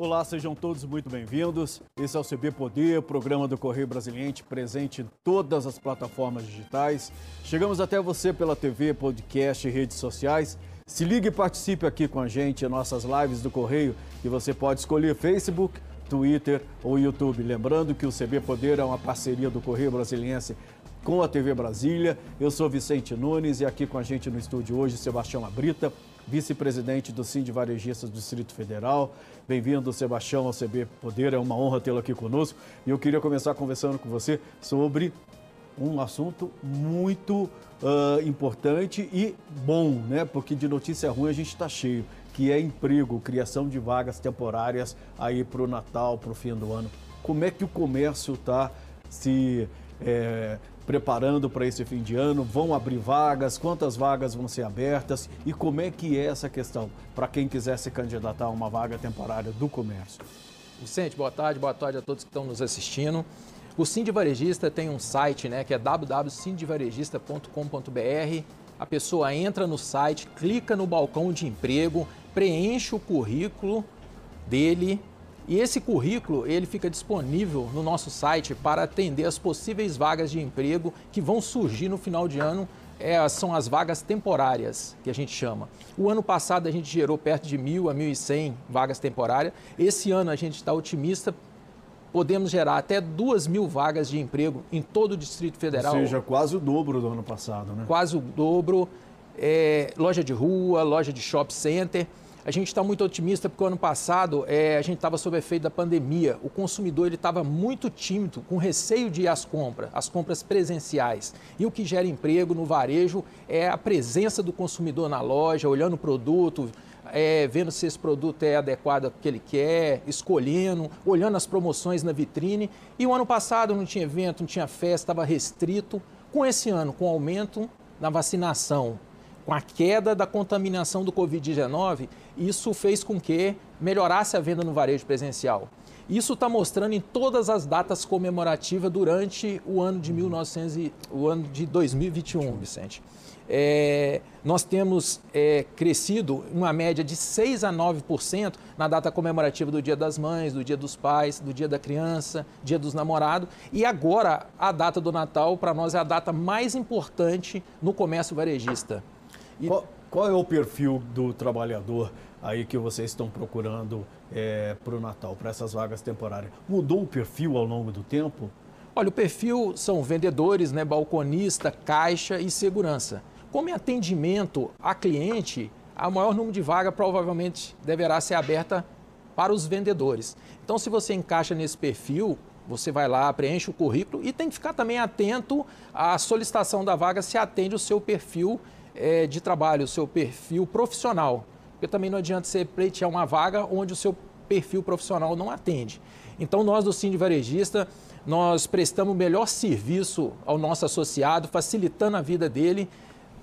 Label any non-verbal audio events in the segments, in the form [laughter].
Olá, sejam todos muito bem-vindos. Esse é o CB Poder, programa do Correio Brasiliense, presente em todas as plataformas digitais. Chegamos até você pela TV, podcast e redes sociais. Se ligue e participe aqui com a gente em nossas lives do Correio, que você pode escolher Facebook, Twitter ou YouTube. Lembrando que o CB Poder é uma parceria do Correio Brasiliense com a TV Brasília. Eu sou Vicente Nunes e aqui com a gente no estúdio hoje, Sebastião Abrita, vice-presidente do Sind Varejistas do Distrito Federal. Bem-vindo, Sebastião, ao CB Poder. É uma honra tê-lo aqui conosco. E eu queria começar conversando com você sobre um assunto muito uh, importante e bom, né? Porque de notícia ruim a gente está cheio, que é emprego, criação de vagas temporárias aí para o Natal, para o fim do ano. Como é que o comércio está se é, preparando para esse fim de ano? Vão abrir vagas? Quantas vagas vão ser abertas? E como é que é essa questão para quem quiser se candidatar a uma vaga temporária do comércio? Vicente, boa tarde, boa tarde a todos que estão nos assistindo. O Cindy Varejista tem um site, né, que é www.cindyvarejista.com.br. A pessoa entra no site, clica no balcão de emprego, preenche o currículo dele, e esse currículo, ele fica disponível no nosso site para atender as possíveis vagas de emprego que vão surgir no final de ano. É, são as vagas temporárias, que a gente chama. O ano passado a gente gerou perto de mil a 1.100 vagas temporárias. Esse ano a gente está otimista, podemos gerar até duas mil vagas de emprego em todo o Distrito Federal. Ou seja, quase o dobro do ano passado, né? Quase o dobro. É, loja de rua, loja de shopping center. A gente está muito otimista porque o ano passado é, a gente estava sob efeito da pandemia. O consumidor estava muito tímido, com receio de ir às compras, as compras presenciais. E o que gera emprego no varejo é a presença do consumidor na loja, olhando o produto, é, vendo se esse produto é adequado ao que ele quer, escolhendo, olhando as promoções na vitrine. E o ano passado não tinha evento, não tinha festa, estava restrito. Com esse ano, com aumento na vacinação, com a queda da contaminação do Covid-19, isso fez com que melhorasse a venda no varejo presencial. Isso está mostrando em todas as datas comemorativas durante o ano de 1900 e, o ano de 2021, Vicente. É, nós temos é, crescido uma média de 6 a 9% na data comemorativa do Dia das Mães, do Dia dos Pais, do Dia da Criança, Dia dos Namorados. E agora, a data do Natal, para nós, é a data mais importante no comércio varejista. E... Qual, qual, é o perfil do trabalhador aí que vocês estão procurando é, para o Natal, para essas vagas temporárias? Mudou o perfil ao longo do tempo? Olha, o perfil são vendedores, né, balconista, caixa e segurança. Como é atendimento a cliente, a maior número de vaga provavelmente deverá ser aberta para os vendedores. Então, se você encaixa nesse perfil, você vai lá, preenche o currículo e tem que ficar também atento à solicitação da vaga se atende o seu perfil é, de trabalho, o seu perfil profissional. Porque também não adianta você pleitear uma vaga onde o seu perfil profissional não atende. Então, nós do Cine Varejista, nós prestamos o melhor serviço ao nosso associado, facilitando a vida dele.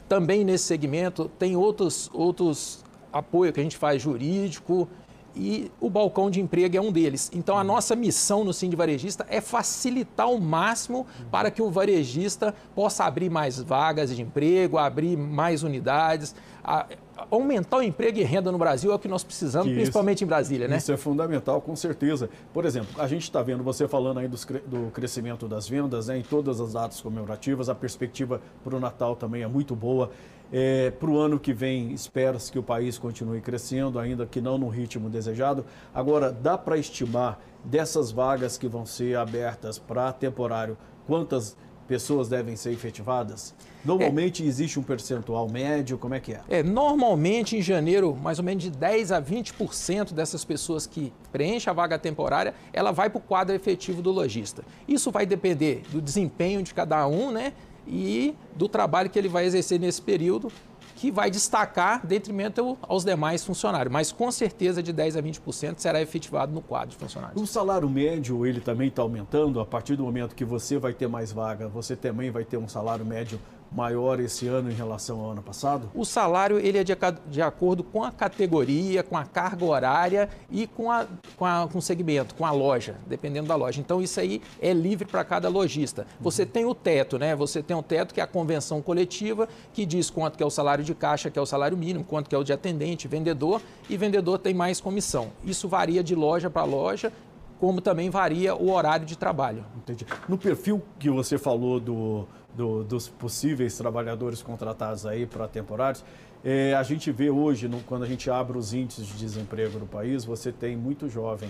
Também nesse segmento tem outros, outros apoio que a gente faz jurídico, e o balcão de emprego é um deles. Então, a nossa missão no Cine Varejista é facilitar ao máximo para que o varejista possa abrir mais vagas de emprego, abrir mais unidades, a, aumentar o emprego e renda no Brasil é o que nós precisamos, principalmente em Brasília, né? Isso é fundamental, com certeza. Por exemplo, a gente está vendo você falando aí do crescimento das vendas né, em todas as datas comemorativas, a perspectiva para o Natal também é muito boa. É, para o ano que vem, espera-se que o país continue crescendo, ainda que não no ritmo desejado. Agora, dá para estimar dessas vagas que vão ser abertas para temporário, quantas pessoas devem ser efetivadas? Normalmente é. existe um percentual médio, como é que é? É, normalmente em janeiro, mais ou menos de 10 a 20% dessas pessoas que preenchem a vaga temporária, ela vai para o quadro efetivo do lojista. Isso vai depender do desempenho de cada um, né? E do trabalho que ele vai exercer nesse período, que vai destacar detrimento aos demais funcionários. Mas com certeza de 10 a 20% será efetivado no quadro de funcionários. O salário médio, ele também está aumentando? A partir do momento que você vai ter mais vaga, você também vai ter um salário médio maior esse ano em relação ao ano passado? O salário ele é de, de acordo com a categoria, com a carga horária e com, a, com, a, com o segmento, com a loja, dependendo da loja. Então isso aí é livre para cada lojista. Você uhum. tem o teto, né? Você tem o teto que é a convenção coletiva, que diz quanto que é o salário de caixa, que é o salário mínimo, quanto que é o de atendente, vendedor, e vendedor tem mais comissão. Isso varia de loja para loja como também varia o horário de trabalho. Entendi. No perfil que você falou do, do, dos possíveis trabalhadores contratados aí para temporários, é, a gente vê hoje, no, quando a gente abre os índices de desemprego no país, você tem muito jovem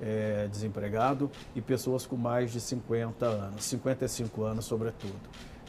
é, desempregado e pessoas com mais de 50 anos, 55 anos sobretudo.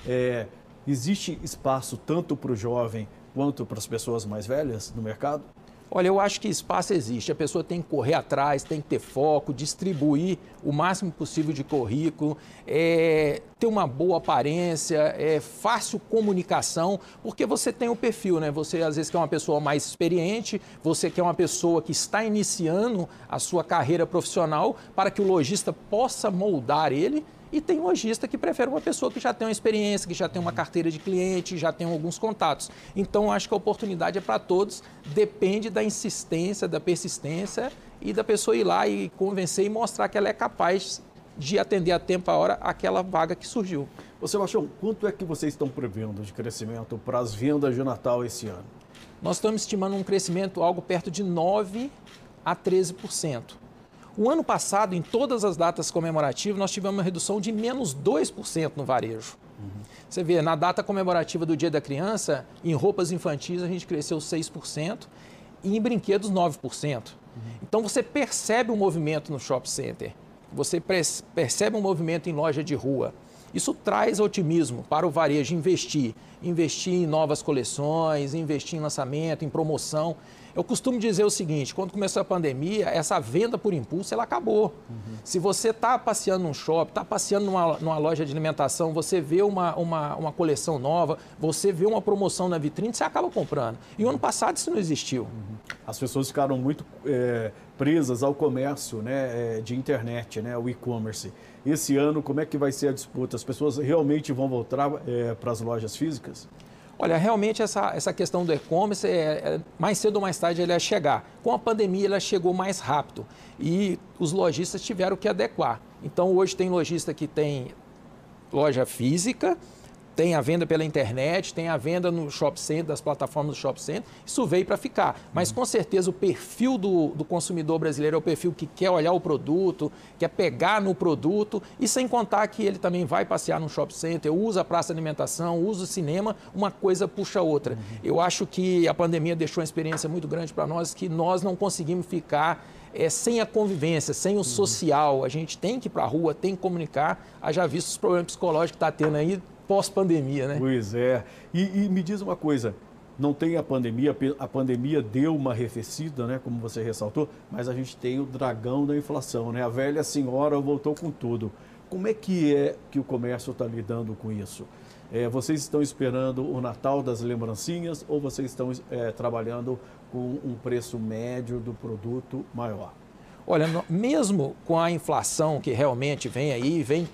É, existe espaço tanto para o jovem quanto para as pessoas mais velhas no mercado? Olha, eu acho que espaço existe. A pessoa tem que correr atrás, tem que ter foco, distribuir o máximo possível de currículo, é, ter uma boa aparência, é, fácil comunicação, porque você tem o perfil, né? Você às vezes quer uma pessoa mais experiente, você quer uma pessoa que está iniciando a sua carreira profissional para que o lojista possa moldar ele e tem lojista que prefere uma pessoa que já tem uma experiência, que já tem uma carteira de cliente, já tem alguns contatos. Então, acho que a oportunidade é para todos, depende da insistência, da persistência e da pessoa ir lá e convencer e mostrar que ela é capaz de atender a tempo a hora aquela vaga que surgiu. Você achou quanto é que vocês estão prevendo de crescimento para as vendas de Natal esse ano? Nós estamos estimando um crescimento algo perto de 9 a 13%. O ano passado, em todas as datas comemorativas, nós tivemos uma redução de menos 2% no varejo. Uhum. Você vê, na data comemorativa do Dia da Criança, em roupas infantis a gente cresceu 6% e em brinquedos 9%. Uhum. Então você percebe o um movimento no shopping center, você percebe um movimento em loja de rua. Isso traz otimismo para o varejo investir, investir em novas coleções, investir em lançamento, em promoção. Eu costumo dizer o seguinte: quando começou a pandemia, essa venda por impulso ela acabou. Uhum. Se você está passeando num shopping, está passeando numa, numa, loja de alimentação, você vê uma, uma, uma, coleção nova, você vê uma promoção na vitrine, você acaba comprando. E o ano passado isso não existiu. Uhum. As pessoas ficaram muito é, presas ao comércio né, é, de internet, né, o e-commerce. Esse ano, como é que vai ser a disputa? As pessoas realmente vão voltar é, para as lojas físicas? Olha, realmente essa, essa questão do e-commerce, é, é, mais cedo ou mais tarde ele ia chegar. Com a pandemia, ela chegou mais rápido e os lojistas tiveram que adequar. Então, hoje tem lojista que tem loja física, tem a venda pela internet, tem a venda no shopping center, das plataformas do shopping center. Isso veio para ficar. Mas com certeza o perfil do, do, consumidor brasileiro é o perfil que quer olhar o produto, quer pegar no produto e sem contar que ele também vai passear no shopping center, usa a praça de alimentação, usa o cinema, uma coisa puxa a outra. Eu acho que a pandemia deixou uma experiência muito grande para nós que nós não conseguimos ficar é, sem a convivência, sem o social. A gente tem que ir para a rua, tem que comunicar. Já visto os problemas psicológicos que está tendo aí pós-pandemia, né? Pois é. E, e, me diz uma coisa, não tem a pandemia, a pandemia deu uma arrefecida, né, como você ressaltou, mas a gente tem o dragão da inflação, né? A velha senhora voltou com tudo. Como é que é que o comércio está lidando com isso? É, vocês estão esperando o Natal das lembrancinhas ou vocês estão é, trabalhando com um preço médio do produto maior? Olha, mesmo com a inflação que realmente vem aí, vem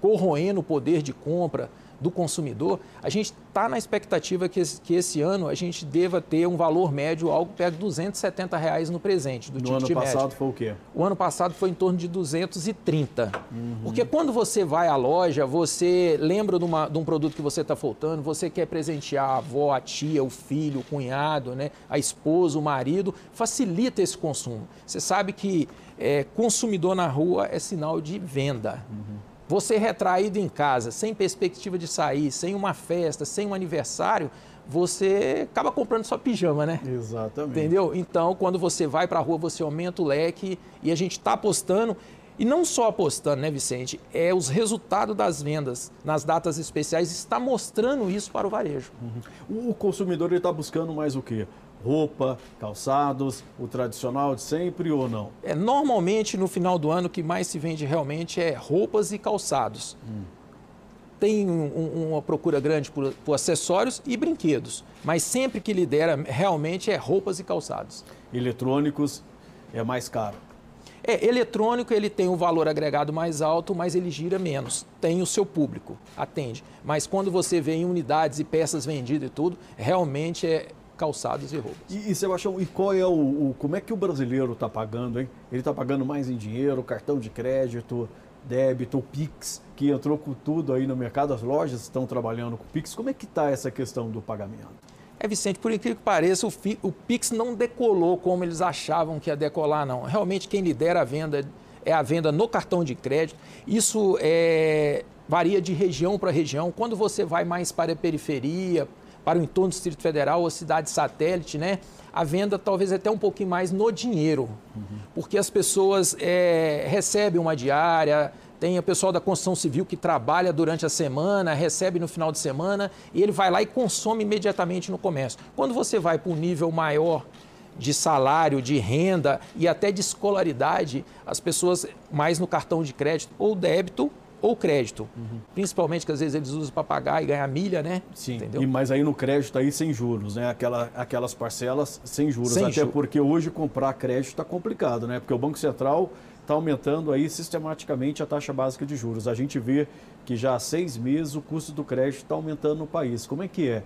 corroendo o poder de compra do consumidor, a gente está na expectativa que esse, que esse, ano a gente deva ter um valor médio algo perto de 270 reais no presente do No ano passado médio. foi o quê? O ano passado foi em torno de 230. Uhum. Porque quando você vai à loja, você lembra de, uma, de um produto que você está faltando, você quer presentear a avó, a tia, o filho, o cunhado, né, a esposa, o marido, facilita esse consumo. Você sabe que é, consumidor na rua é sinal de venda. Uhum. Você retraído em casa, sem perspectiva de sair, sem uma festa, sem um aniversário, você acaba comprando só pijama, né? Exatamente. Entendeu? Então, quando você vai para a rua, você aumenta o leque e a gente está apostando. E não só apostando, né, Vicente? É os resultados das vendas nas datas especiais está mostrando isso para o varejo. Uhum. O consumidor está buscando mais o quê? Roupa, calçados, o tradicional de sempre ou não? É, normalmente, no final do ano, o que mais se vende realmente é roupas e calçados. Hum. Tem um, um, uma procura grande por, por, acessórios e brinquedos, mas sempre que lidera realmente é roupas e calçados. Eletrônicos é mais caro? É, eletrônico ele tem um valor agregado mais alto, mas ele gira menos. Tem o seu público, atende. Mas quando você vê em unidades e peças vendidas e tudo, realmente é calçados e roupas. E, e Sebastião, e qual é o, o como é que o brasileiro está pagando, hein? Ele está pagando mais em dinheiro, cartão de crédito, débito, Pix, que entrou com tudo aí no mercado, as lojas estão trabalhando com Pix. Como é que está essa questão do pagamento? É, Vicente, por incrível que pareça, o, o Pix não decolou como eles achavam que ia decolar, não. Realmente quem lidera a venda é a venda no cartão de crédito. Isso é, varia de região para região. Quando você vai mais para a periferia, para o entorno do Distrito Federal ou cidade satélite, né? A venda talvez até um pouquinho mais no dinheiro, uhum. porque as pessoas é, recebem uma diária, tem o pessoal da construção civil que trabalha durante a semana, recebe no final de semana e ele vai lá e consome imediatamente no comércio. Quando você vai para um nível maior de salário, de renda e até de escolaridade, as pessoas mais no cartão de crédito ou débito ou crédito. Uhum. Principalmente que às vezes eles usam para pagar e ganhar milha, né? Sim. Entendeu? E, mas aí no crédito aí sem juros, né? Aquela, aquelas parcelas sem juros. Sem Até porque hoje comprar crédito está complicado, né? Porque o Banco Central está aumentando aí sistematicamente a taxa básica de juros. A gente vê que já há seis meses o custo do crédito está aumentando no país. Como é que é?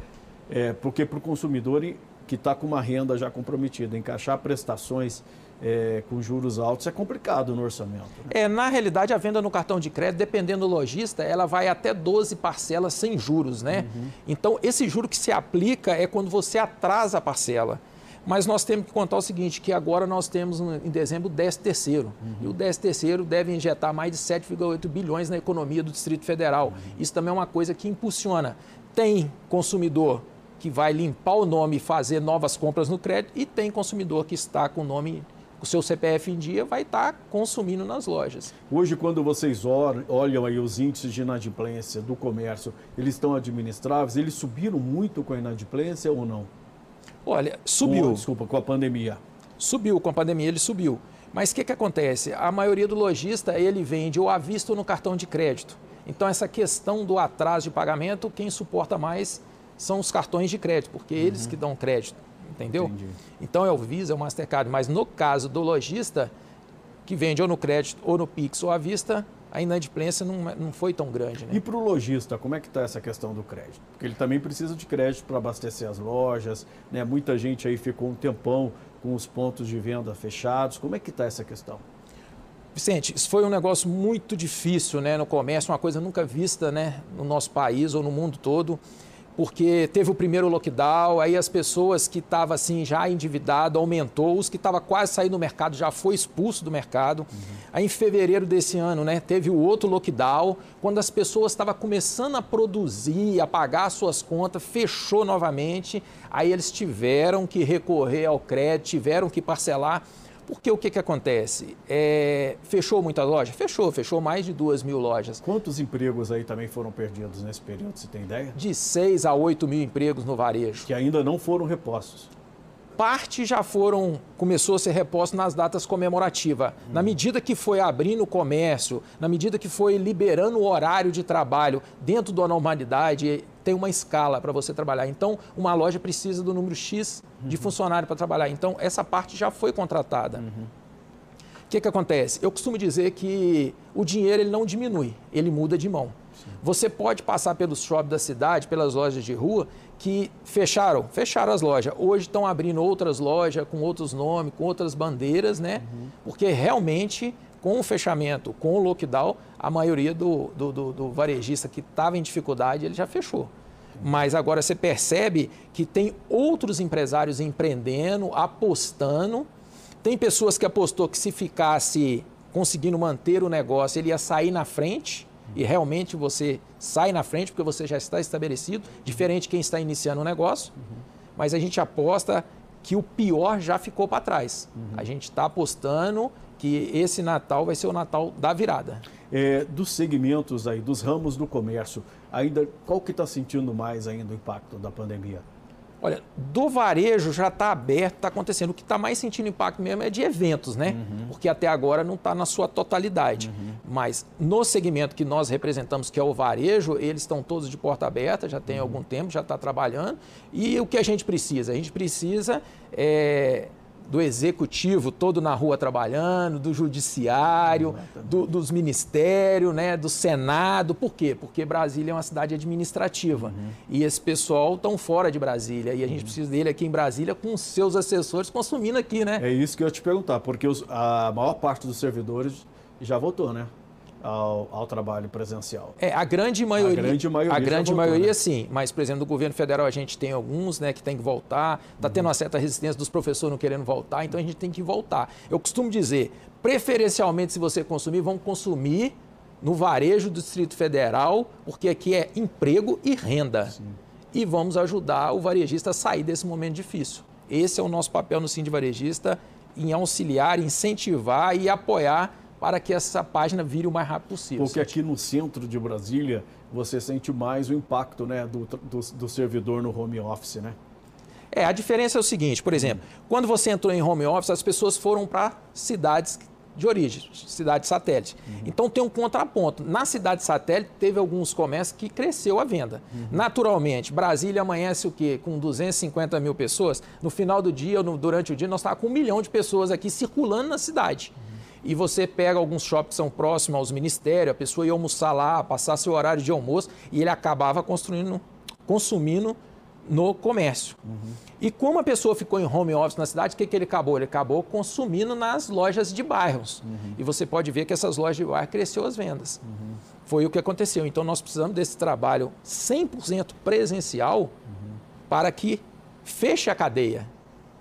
é porque para o consumidor que está com uma renda já comprometida, encaixar prestações é, com juros altos é complicado no orçamento. Né? É, na realidade, a venda no cartão de crédito, dependendo do lojista, ela vai até 12 parcelas sem juros, né? Uhum. Então, esse juro que se aplica é quando você atrasa a parcela. Mas nós temos que contar o seguinte, que agora nós temos em dezembro o 10 terceiro. Uhum. E o 10 terceiro deve injetar mais de 7,8 bilhões na economia do Distrito Federal. Uhum. Isso também é uma coisa que impulsiona. Tem consumidor que vai limpar o nome e fazer novas compras no crédito e tem consumidor que está com o nome o seu CPF em dia vai estar tá consumindo nas lojas. Hoje, quando vocês olham aí os índices de inadimplência do comércio, eles estão administráveis? Eles subiram muito com a inadimplência ou não? Olha, subiu. Com, desculpa, com a pandemia. Subiu, com a pandemia ele subiu. Mas o que, que acontece? A maioria do lojista, ele vende ou à vista ou no cartão de crédito. Então, essa questão do atraso de pagamento, quem suporta mais são os cartões de crédito, porque uhum. eles que dão crédito entendeu? Entendi. Então é o Visa, é o Mastercard, mas no caso do lojista, que vende ou no crédito, ou no Pix, ou à vista, a inadimplência não, não foi tão grande. Né? E para o lojista, como é que está essa questão do crédito? Porque ele também precisa de crédito para abastecer as lojas, né? muita gente aí ficou um tempão com os pontos de venda fechados. Como é que está essa questão? Vicente, isso foi um negócio muito difícil né, no comércio, uma coisa nunca vista né, no nosso país ou no mundo todo porque teve o primeiro lockdown, aí as pessoas que estavam assim já endividado aumentou, os que estavam quase saindo do mercado já foi expulso do mercado. Uhum. Aí em fevereiro desse ano, né, teve o outro lockdown, quando as pessoas estavam começando a produzir, a pagar suas contas, fechou novamente, aí eles tiveram que recorrer ao crédito, tiveram que parcelar. Porque o que, que acontece? É, fechou muita loja? Fechou, fechou mais de duas mil lojas. Quantos empregos aí também foram perdidos nesse período, você tem ideia? De 6 a 8 mil empregos no varejo. Que ainda não foram repostos parte já foram, começou a ser reposto nas datas comemorativas. Hum. Na medida que foi abrindo o comércio, na medida que foi liberando o horário de trabalho dentro da normalidade, tem uma escala para você trabalhar. Então, uma loja precisa do número X de uhum. funcionário para trabalhar. Então, essa parte já foi contratada. Uhum. O que, que acontece? Eu costumo dizer que o dinheiro ele não diminui, ele muda de mão. Sim. Você pode passar pelos shoppings da cidade, pelas lojas de rua, que fecharam, fecharam as lojas. Hoje estão abrindo outras lojas com outros nomes, com outras bandeiras, né? Uhum. Porque realmente, com o fechamento, com o lockdown, a maioria do, do, do, do varejista que estava em dificuldade, ele já fechou. Mas agora você percebe que tem outros empresários empreendendo, apostando. Tem pessoas que apostou que se ficasse conseguindo manter o negócio, ele ia sair na frente e realmente você sai na frente porque você já está estabelecido, diferente de quem está iniciando um negócio. Mas a gente aposta que o pior já ficou para trás. Uhum. A gente está apostando que esse Natal vai ser o Natal da virada. É, dos segmentos aí, dos ramos do comércio, ainda qual que está sentindo mais ainda o impacto da pandemia? Olha, do varejo já está aberto, está acontecendo. O que está mais sentindo impacto mesmo é de eventos, né? Uhum. Porque até agora não está na sua totalidade. Uhum. Mas no segmento que nós representamos, que é o varejo, eles estão todos de porta aberta, já tem uhum. algum tempo, já está trabalhando. E o que a gente precisa? A gente precisa é, do executivo todo na rua trabalhando, do judiciário, do, dos ministérios, né, do Senado. Por quê? Porque Brasília é uma cidade administrativa uhum. e esse pessoal estão fora de Brasília e a gente uhum. precisa dele aqui em Brasília com seus assessores consumindo aqui, né? É isso que eu ia te perguntar, porque os, a maior parte dos servidores já votou, né? Ao, ao, trabalho presencial. É, a grande maioria. A grande maioria, a grande voltou, maioria né? sim, mas, por exemplo, no governo federal a gente tem alguns né, que tem que voltar, está uhum. tendo uma certa resistência dos professores não querendo voltar, então a gente tem que voltar. Eu costumo dizer, preferencialmente, se você consumir, vão consumir no varejo do Distrito Federal, porque aqui é emprego e renda. Sim. E vamos ajudar o varejista a sair desse momento difícil. Esse é o nosso papel no Sim de Varejista, em auxiliar, incentivar e apoiar para que essa página vire o mais rápido possível. Porque aqui no centro de Brasília você sente mais o impacto né, do, do, do servidor no home office, né? É, a diferença é o seguinte, por exemplo, quando você entrou em home office, as pessoas foram para cidades de origem, cidade satélite. Uhum. Então tem um contraponto. Na cidade satélite teve alguns comércios que cresceu a venda. Uhum. Naturalmente, Brasília amanhece o quê? Com 250 mil pessoas. No final do dia, ou durante o dia, nós estávamos com um milhão de pessoas aqui circulando na cidade. Uhum e você pega alguns shoppings que são próximos aos ministérios, a pessoa ia almoçar lá, passar seu horário de almoço e ele acabava construindo, consumindo no comércio. Uhum. E como a pessoa ficou em home office na cidade, o que, que ele acabou? Ele acabou consumindo nas lojas de bairros. Uhum. E você pode ver que essas lojas de bairro cresceu as vendas. Uhum. Foi o que aconteceu. Então nós precisamos desse trabalho 100% presencial uhum. para que feche a cadeia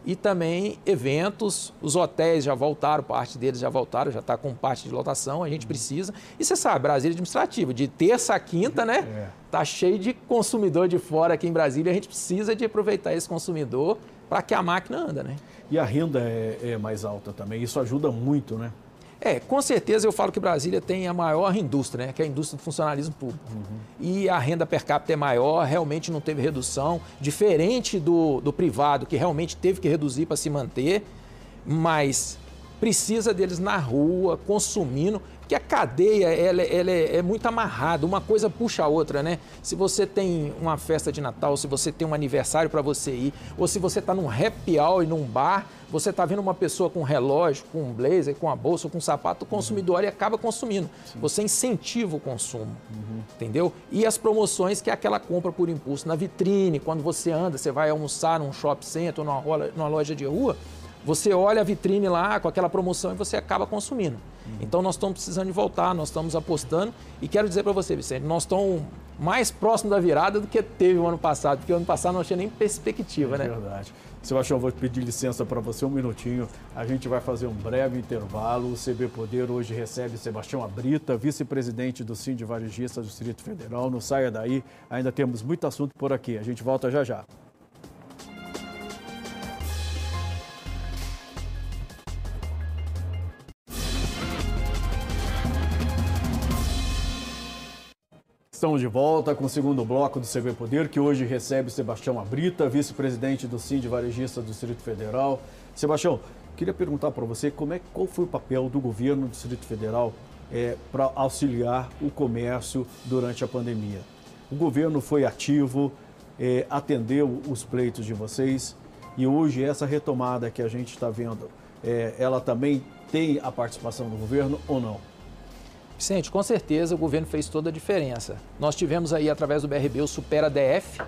e também eventos, os hotéis já voltaram, parte deles já voltaram, já está com parte de lotação, a gente precisa. E você sabe, Brasília administrativo, de terça a quinta, né? É. Tá cheio de consumidor de fora aqui em Brasília, a gente precisa de aproveitar esse consumidor para que a máquina anda, né? E a renda é, é mais alta também, isso ajuda muito, né? É, com certeza eu falo que Brasília tem a maior indústria, né? que é a indústria do funcionalismo público. Uhum. E a renda per capita é maior, realmente não teve redução, diferente do, do privado, que realmente teve que reduzir para se manter, mas precisa deles na rua, consumindo, porque a cadeia ela, ela é, é, muito amarrada, uma coisa puxa a outra, né? Se você tem uma festa de Natal, se você tem um aniversário para você ir, ou se você está num happy hour num bar, você está vendo uma pessoa com um relógio, com um blazer, com a bolsa, com um sapato, o consumidor uhum. acaba consumindo. Sim. Você incentiva o consumo, uhum. entendeu? E as promoções, que é aquela compra por impulso na vitrine, quando você anda, você vai almoçar num shopping center, numa, numa loja de rua, você olha a vitrine lá com aquela promoção e você acaba consumindo. Uhum. Então nós estamos precisando de voltar, nós estamos apostando e quero dizer para você, Vicente, nós estamos mais próximo da virada do que teve o ano passado, porque o ano passado não tinha nem perspectiva, é né? Verdade. Sebastião, eu vou pedir licença para você um minutinho. A gente vai fazer um breve intervalo. O CB Poder hoje recebe Sebastião Abrita, vice-presidente do Sind Varejista do Distrito Federal. Não saia daí, ainda temos muito assunto por aqui. A gente volta já já. Estamos de volta com o segundo bloco do CB Poder, que hoje recebe Sebastião Abrita, vice-presidente do Sind Varejista do Distrito Federal. Sebastião, queria perguntar para você como é, qual foi o papel do governo do Distrito Federal é, para auxiliar o comércio durante a pandemia. O governo foi ativo, é, atendeu os pleitos de vocês e hoje essa retomada que a gente está vendo, é, ela também tem a participação do governo ou não? Vicente, com certeza o governo fez toda a diferença. Nós tivemos aí, através do BRB, o Supera DF,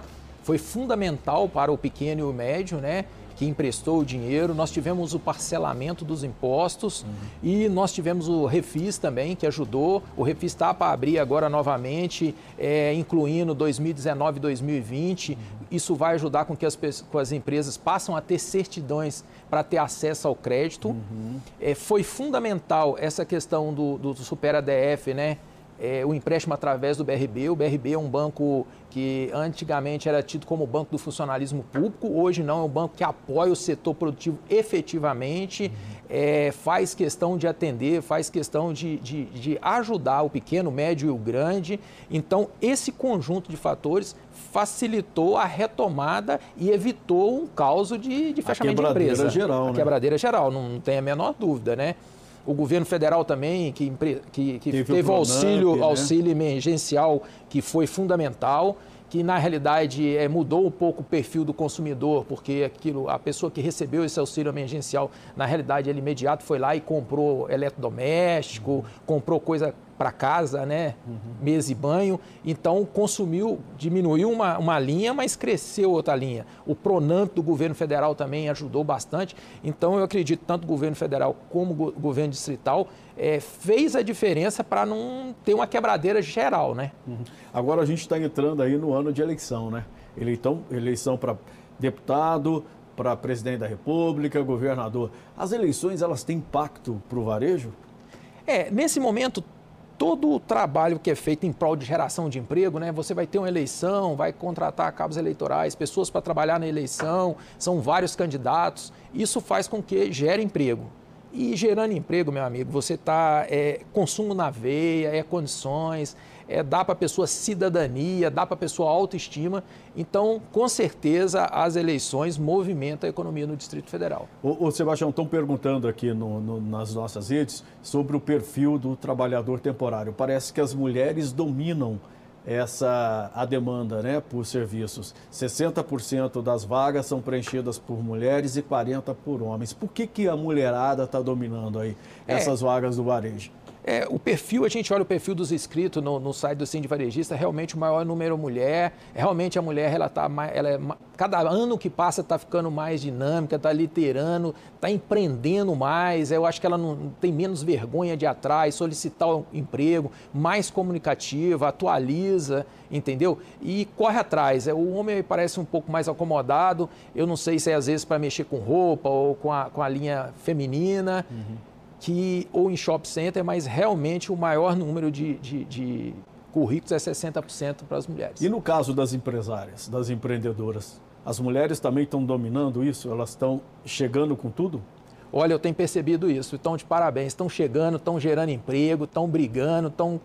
foi fundamental para o pequeno e o médio, né? Que emprestou o dinheiro, nós tivemos o parcelamento dos impostos uhum. e nós tivemos o Refis também, que ajudou. O Refis está para abrir agora novamente, é, incluindo 2019 e 2020. Uhum. Isso vai ajudar com que as, com as empresas passem a ter certidões para ter acesso ao crédito. Uhum. É, foi fundamental essa questão do, do, do Super ADF, né? É, o empréstimo através do BRB. O BRB é um banco que antigamente era tido como banco do funcionalismo público, hoje não, é um banco que apoia o setor produtivo efetivamente, uhum. é, faz questão de atender, faz questão de, de, de, ajudar o pequeno, o médio e o grande. Então, esse conjunto de fatores facilitou a retomada e evitou um caos de, de fechamento de empresa. Geral, a né? quebradeira geral, não, não tem a menor dúvida, né? O governo federal também, que, que, que teve, teve o auxílio, né? auxílio emergencial, que foi fundamental. que na realidade é, mudou um pouco o perfil do consumidor, porque aquilo, a pessoa que recebeu esse auxílio emergencial, na realidade, ele imediato foi lá e comprou eletrodoméstico, uhum. comprou coisa para casa, né? Uhum. Mesa e banho. Então, consumiu, diminuiu uma, uma linha, mas cresceu outra linha. O Pronamp do governo federal também ajudou bastante. Então, eu acredito, tanto o governo federal como o governo distrital é, fez a diferença para não ter uma quebradeira geral, né? Uhum. Agora a gente está entrando aí no ano de eleição, né? Eleição, eleição para deputado, para presidente da República, governador. As eleições, elas têm impacto para o varejo? É, nesse momento, todo o trabalho que é feito em prol de geração de emprego, né? Você vai ter uma eleição, vai contratar cabos eleitorais, pessoas para trabalhar na eleição, são vários candidatos. Isso faz com que gere emprego. E gerando emprego, meu amigo, você está é, consumo na veia, é condições, é, dá para a pessoa cidadania, dá para a pessoa autoestima. Então, com certeza, as eleições movimentam a economia no Distrito Federal. O, o Sebastião, estão perguntando aqui no, no, nas nossas redes sobre o perfil do trabalhador temporário. Parece que as mulheres dominam essa a demanda né, por serviços. 60% das vagas são preenchidas por mulheres e 40% por homens. Por que, que a mulherada está dominando aí é. essas é. vagas do varejo? É, o perfil, a gente olha o perfil dos inscritos no, no site do Cindy Varejista, realmente o maior número mulher, realmente a mulher, ela tá mais, ela é, cada ano que passa está ficando mais dinâmica, está literando, está empreendendo mais, eu acho que ela não tem menos vergonha de ir atrás, solicitar um emprego, mais comunicativa, atualiza, entendeu? E corre atrás, é, o homem parece um pouco mais acomodado, eu não sei se é às vezes para mexer com roupa ou com a, com a linha feminina, uhum que ou em shopping center, mas realmente o maior número de, de, de currículos é 60% para as mulheres. E no caso das empresárias, das empreendedoras, as mulheres também estão dominando isso? Elas estão chegando com tudo? Olha, eu tenho percebido isso. Estão de parabéns. Estão chegando, estão gerando emprego, estão brigando, estão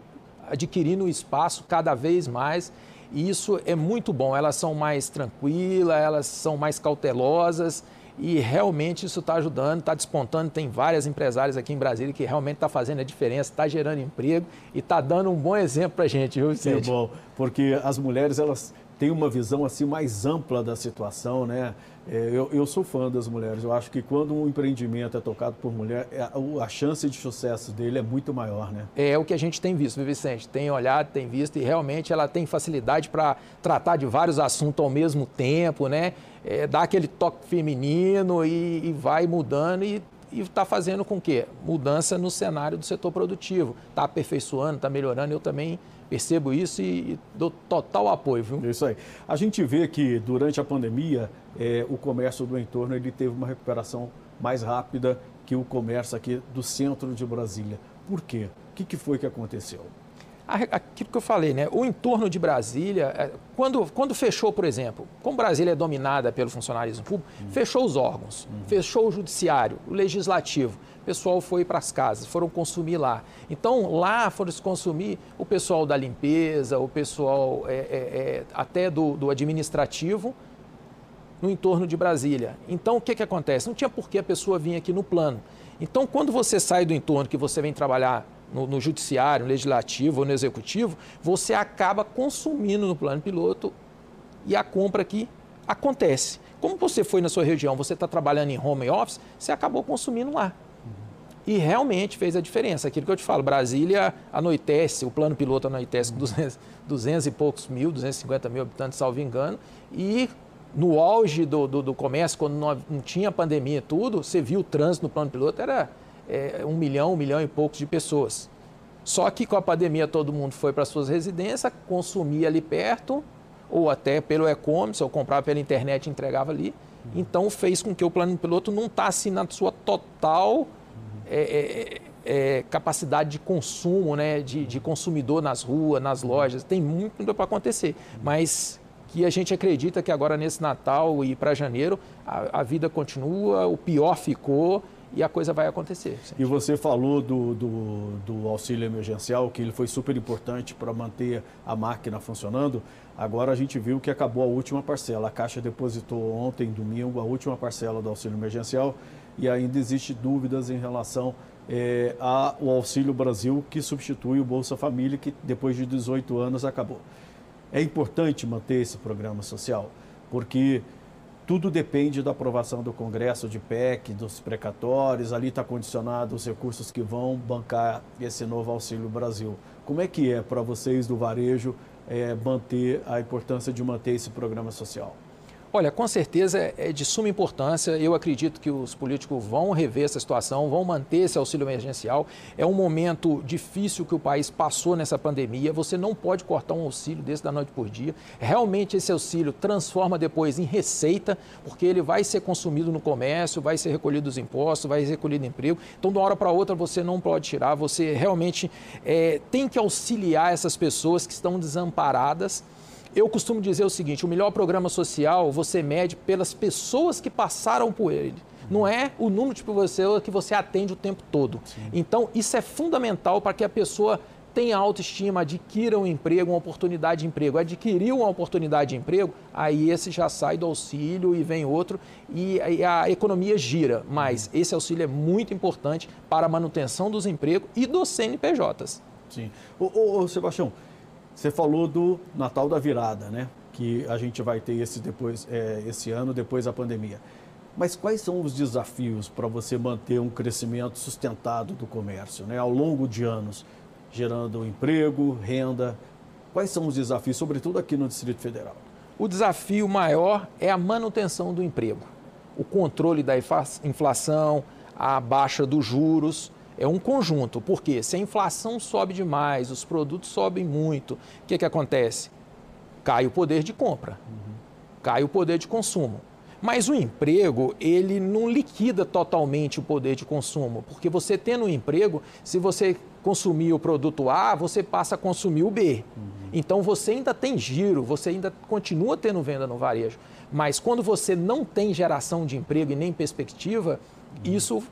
adquirindo espaço cada vez mais. E isso é muito bom. Elas são mais tranquilas, elas são mais cautelosas e realmente isso está ajudando, está despontando. Tem várias empresárias aqui em Brasília que realmente está fazendo a diferença, está gerando emprego e está dando um bom exemplo para a gente, viu, Vicente? É bom, porque as mulheres elas têm uma visão assim mais ampla da situação, né? É, eu, eu, sou fã das mulheres. Eu acho que quando um empreendimento é tocado por mulher, é, a chance de sucesso dele é muito maior, né? É o que a gente tem visto, Vicente. Tem olhado, tem visto e realmente ela tem facilidade para tratar de vários assuntos ao mesmo tempo, né? É, dá aquele toque feminino e, e vai mudando e está fazendo com que mudança no cenário do setor produtivo. Está aperfeiçoando, está melhorando. Eu também percebo isso e, e dou total apoio. Viu? Isso aí. A gente vê que durante a pandemia é, o comércio do entorno ele teve uma recuperação mais rápida que o comércio aqui do centro de Brasília. Por quê? O que, que foi que aconteceu? Aquilo que eu falei, né? o entorno de Brasília, é, quando, quando fechou, por exemplo, como Brasília é dominada pelo funcionalismo público, uhum. fechou os órgãos, uhum. fechou o judiciário, o legislativo, o pessoal foi para as casas, foram consumir lá. Então, lá foram se consumir o pessoal da limpeza, o pessoal é, é, é, até do, do administrativo, no entorno de Brasília. Então, o que, que acontece? Não tinha por que a pessoa vir aqui no plano. Então, quando você sai do entorno, que você vem trabalhar no, no judiciário, no legislativo ou no executivo, você acaba consumindo no plano piloto e a compra aqui acontece. Como você foi na sua região, você está trabalhando em home office, você acabou consumindo lá. E realmente fez a diferença. Aquilo que eu te falo, Brasília anoitece, o plano piloto anoitece com 200, 200 e poucos mil, 250 mil habitantes, salvo engano, e no auge do, do, do comércio, quando não, não, tinha pandemia e tudo, você viu o trânsito no plano piloto, era é, um milhão, um milhão e poucos de pessoas. Só que com a pandemia todo mundo foi para suas residências, consumia ali perto, ou até pelo e-commerce, ou comprava pela internet e entregava ali. Então fez com que o plano piloto não estasse na sua total é, é, é, capacidade de consumo, né, de, de consumidor nas ruas, nas lojas. Tem muito para acontecer. Mas que a gente acredita que agora nesse Natal e para janeiro a, a, vida continua, o pior ficou e a coisa vai acontecer. E você falou do, do, do, auxílio emergencial, que ele foi super importante para manter a máquina funcionando. Agora a gente viu que acabou a última parcela. A Caixa depositou ontem, domingo, a última parcela do auxílio emergencial e ainda existe dúvidas em relação é, ao Auxílio Brasil, que substitui o Bolsa Família, que depois de 18 anos acabou. É importante manter esse programa social, porque tudo depende da aprovação do Congresso de PEC, dos precatórios, ali está condicionado os recursos que vão bancar esse novo Auxílio Brasil. Como é que é para vocês do varejo é, manter a importância de manter esse programa social? Olha, com certeza é de suma importância. Eu acredito que os políticos vão rever essa situação, vão manter esse auxílio emergencial. É um momento difícil que o país passou nessa pandemia. Você não pode cortar um auxílio desse da noite por dia. Realmente esse auxílio transforma depois em receita, porque ele vai ser consumido no comércio, vai ser recolhido os impostos, vai ser recolhido emprego. Então, de uma hora para outra, você não pode tirar. Você realmente é, tem que auxiliar essas pessoas que estão desamparadas eu costumo dizer o seguinte: o melhor programa social você mede pelas pessoas que passaram por ele. Não é o número de pessoas que você atende o tempo todo. Sim. Então, isso é fundamental para que a pessoa tenha autoestima, adquira um emprego, uma oportunidade de emprego. Adquiriu uma oportunidade de emprego, aí esse já sai do auxílio e vem outro e a economia gira. Mas esse auxílio é muito importante para a manutenção dos empregos e dos CNPJs. Sim. Ô, ô, ô Sebastião, você falou do Natal da Virada, né? Que a gente vai ter esse, depois, é, esse ano, depois da pandemia. Mas quais são os desafios para você manter um crescimento sustentado do comércio, né? Ao longo de anos, gerando emprego, renda. Quais são os desafios, sobretudo aqui no Distrito Federal? O desafio maior é a manutenção do emprego, o controle da inflação, a baixa dos juros é um conjunto, porque se a inflação sobe demais, os produtos sobem muito, o que, que acontece? Cai o poder de compra, uhum. cai o poder de consumo. Mas o emprego, ele não liquida totalmente o poder de consumo, porque você tendo um emprego, se você consumir o produto A, você passa a consumir o B. Uhum. Então você ainda tem giro, você ainda continua tendo venda no varejo. Mas quando você não tem geração de emprego e nem perspectiva, uhum. isso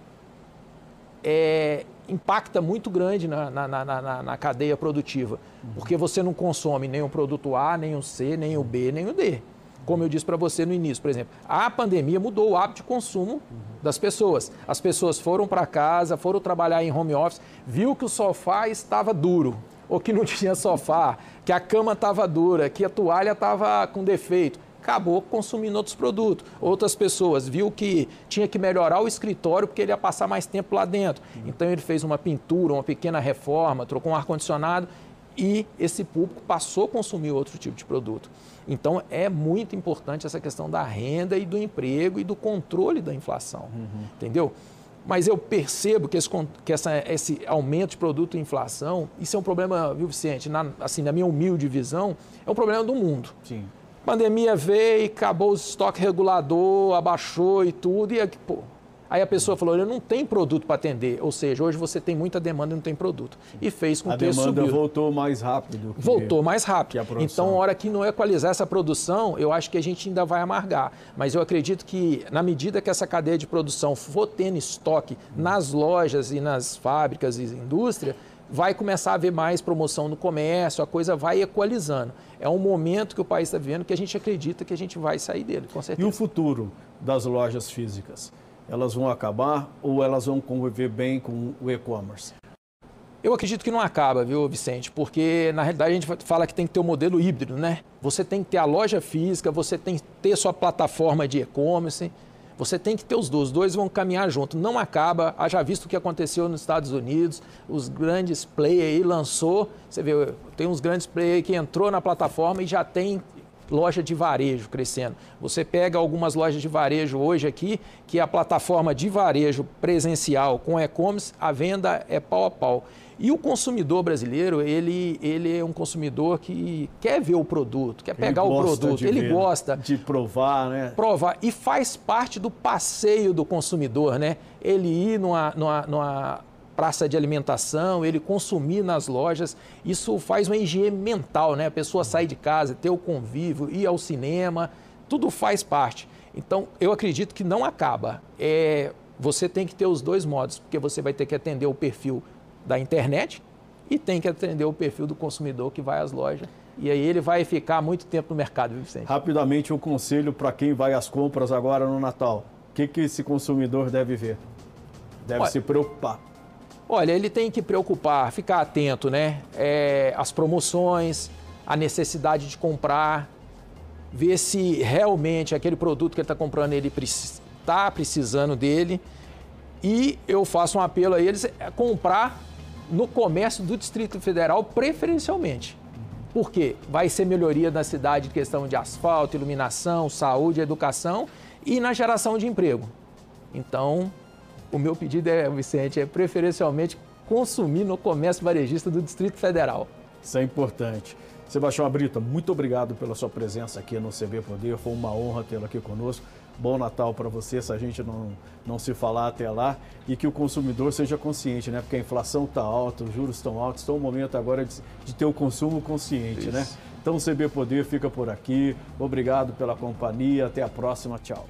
é, impacta muito grande na, na, na, na, cadeia produtiva, porque você não consome nem o produto A, nem o C, nem o B, nem o D. Como eu disse para você no início, por exemplo, a pandemia mudou o hábito de consumo das pessoas. As pessoas foram para casa, foram trabalhar em home office, viu que o sofá estava duro, ou que não [laughs] tinha sofá, que a cama estava dura, que a toalha estava com defeito acabou consumindo outros produtos. Outras pessoas viu que tinha que melhorar o escritório porque ele ia passar mais tempo lá dentro. Então ele fez uma pintura, uma pequena reforma, trocou um ar-condicionado e esse público passou a consumir outro tipo de produto. Então é muito importante essa questão da renda e do emprego e do controle da inflação, uhum. entendeu? Mas eu percebo que, esse, que essa, esse aumento de produto e inflação, isso é um problema, viu, Vicente? Na, assim, na minha humilde visão, é um problema do mundo. Sim. Pandemia veio, acabou o estoque regulador, abaixou e tudo, e pô, Aí a pessoa falou, eu não tenho produto para atender. Ou seja, hoje você tem muita demanda e não tem produto. E fez com a que subiu. A demanda voltou mais rápido. Que, voltou mais rápido. Então, a hora que não equalizar essa produção, eu acho que a gente ainda vai amargar. Mas eu acredito que, na medida que essa cadeia de produção for tendo estoque nas lojas e nas fábricas e indústria, vai começar a haver mais promoção no comércio, a coisa vai equalizando. É um momento que o país está vivendo que a gente acredita que a gente vai sair dele, com certeza. E o futuro das lojas físicas? Elas vão acabar ou elas vão conviver bem com o e-commerce? Eu acredito que não acaba, viu, Vicente? Porque na realidade a gente fala que tem que ter o um modelo híbrido, né? Você tem que ter a loja física, você tem que ter sua plataforma de e-commerce, você tem que ter os dois, os dois vão caminhar junto. Não acaba, haja visto o que aconteceu nos Estados Unidos, os grandes players aí lançou, você vê, tem uns grandes players que entrou na plataforma e já tem loja de varejo crescendo. Você pega algumas lojas de varejo hoje aqui, que a plataforma de varejo presencial com e-commerce, a venda é pau a pau. E o consumidor brasileiro, ele, ele é um consumidor que quer ver o produto, quer pegar o produto, ele ver, gosta de provar, né? Provar e faz parte do passeio do consumidor, né? Ele ir numa, numa, numa praça de alimentação, ele consumir nas lojas, isso faz uma higiene mental, né? A pessoa sai de casa, ter o convívio, ir ao cinema, tudo faz parte. Então, eu acredito que não acaba. É, você tem que ter os dois modos, porque você vai ter que atender o perfil da internet e tem que atender o perfil do consumidor que vai às lojas. E aí ele vai ficar muito tempo no mercado, Vicente? Rapidamente, um conselho para quem vai às compras agora no Natal. O que, que esse consumidor deve ver? Deve olha, se preocupar. Olha, ele tem que preocupar, ficar atento, né? É, as promoções, a necessidade de comprar, ver se realmente aquele produto que ele está comprando ele está precisando dele. E eu faço um apelo a eles a comprar no comércio do Distrito Federal preferencialmente. Por quê? Vai ser melhoria na cidade de questão de asfalto, iluminação, saúde, educação e na geração de emprego. Então, o meu pedido é, Vicente, é preferencialmente consumir no comércio varejista do Distrito Federal. Isso é importante. Sebastião Abrita, muito obrigado pela sua presença aqui no CB Poder. Foi uma honra tê-lo aqui conosco. Bom Natal para você, se a gente não, não se falar até lá. E que o consumidor seja consciente, né? Porque a inflação está alta, os juros estão altos. Então é o momento agora de, de ter o consumo consciente, né? Isso. né? Então o CB Poder fica por aqui. Obrigado pela companhia. Até a próxima. Tchau.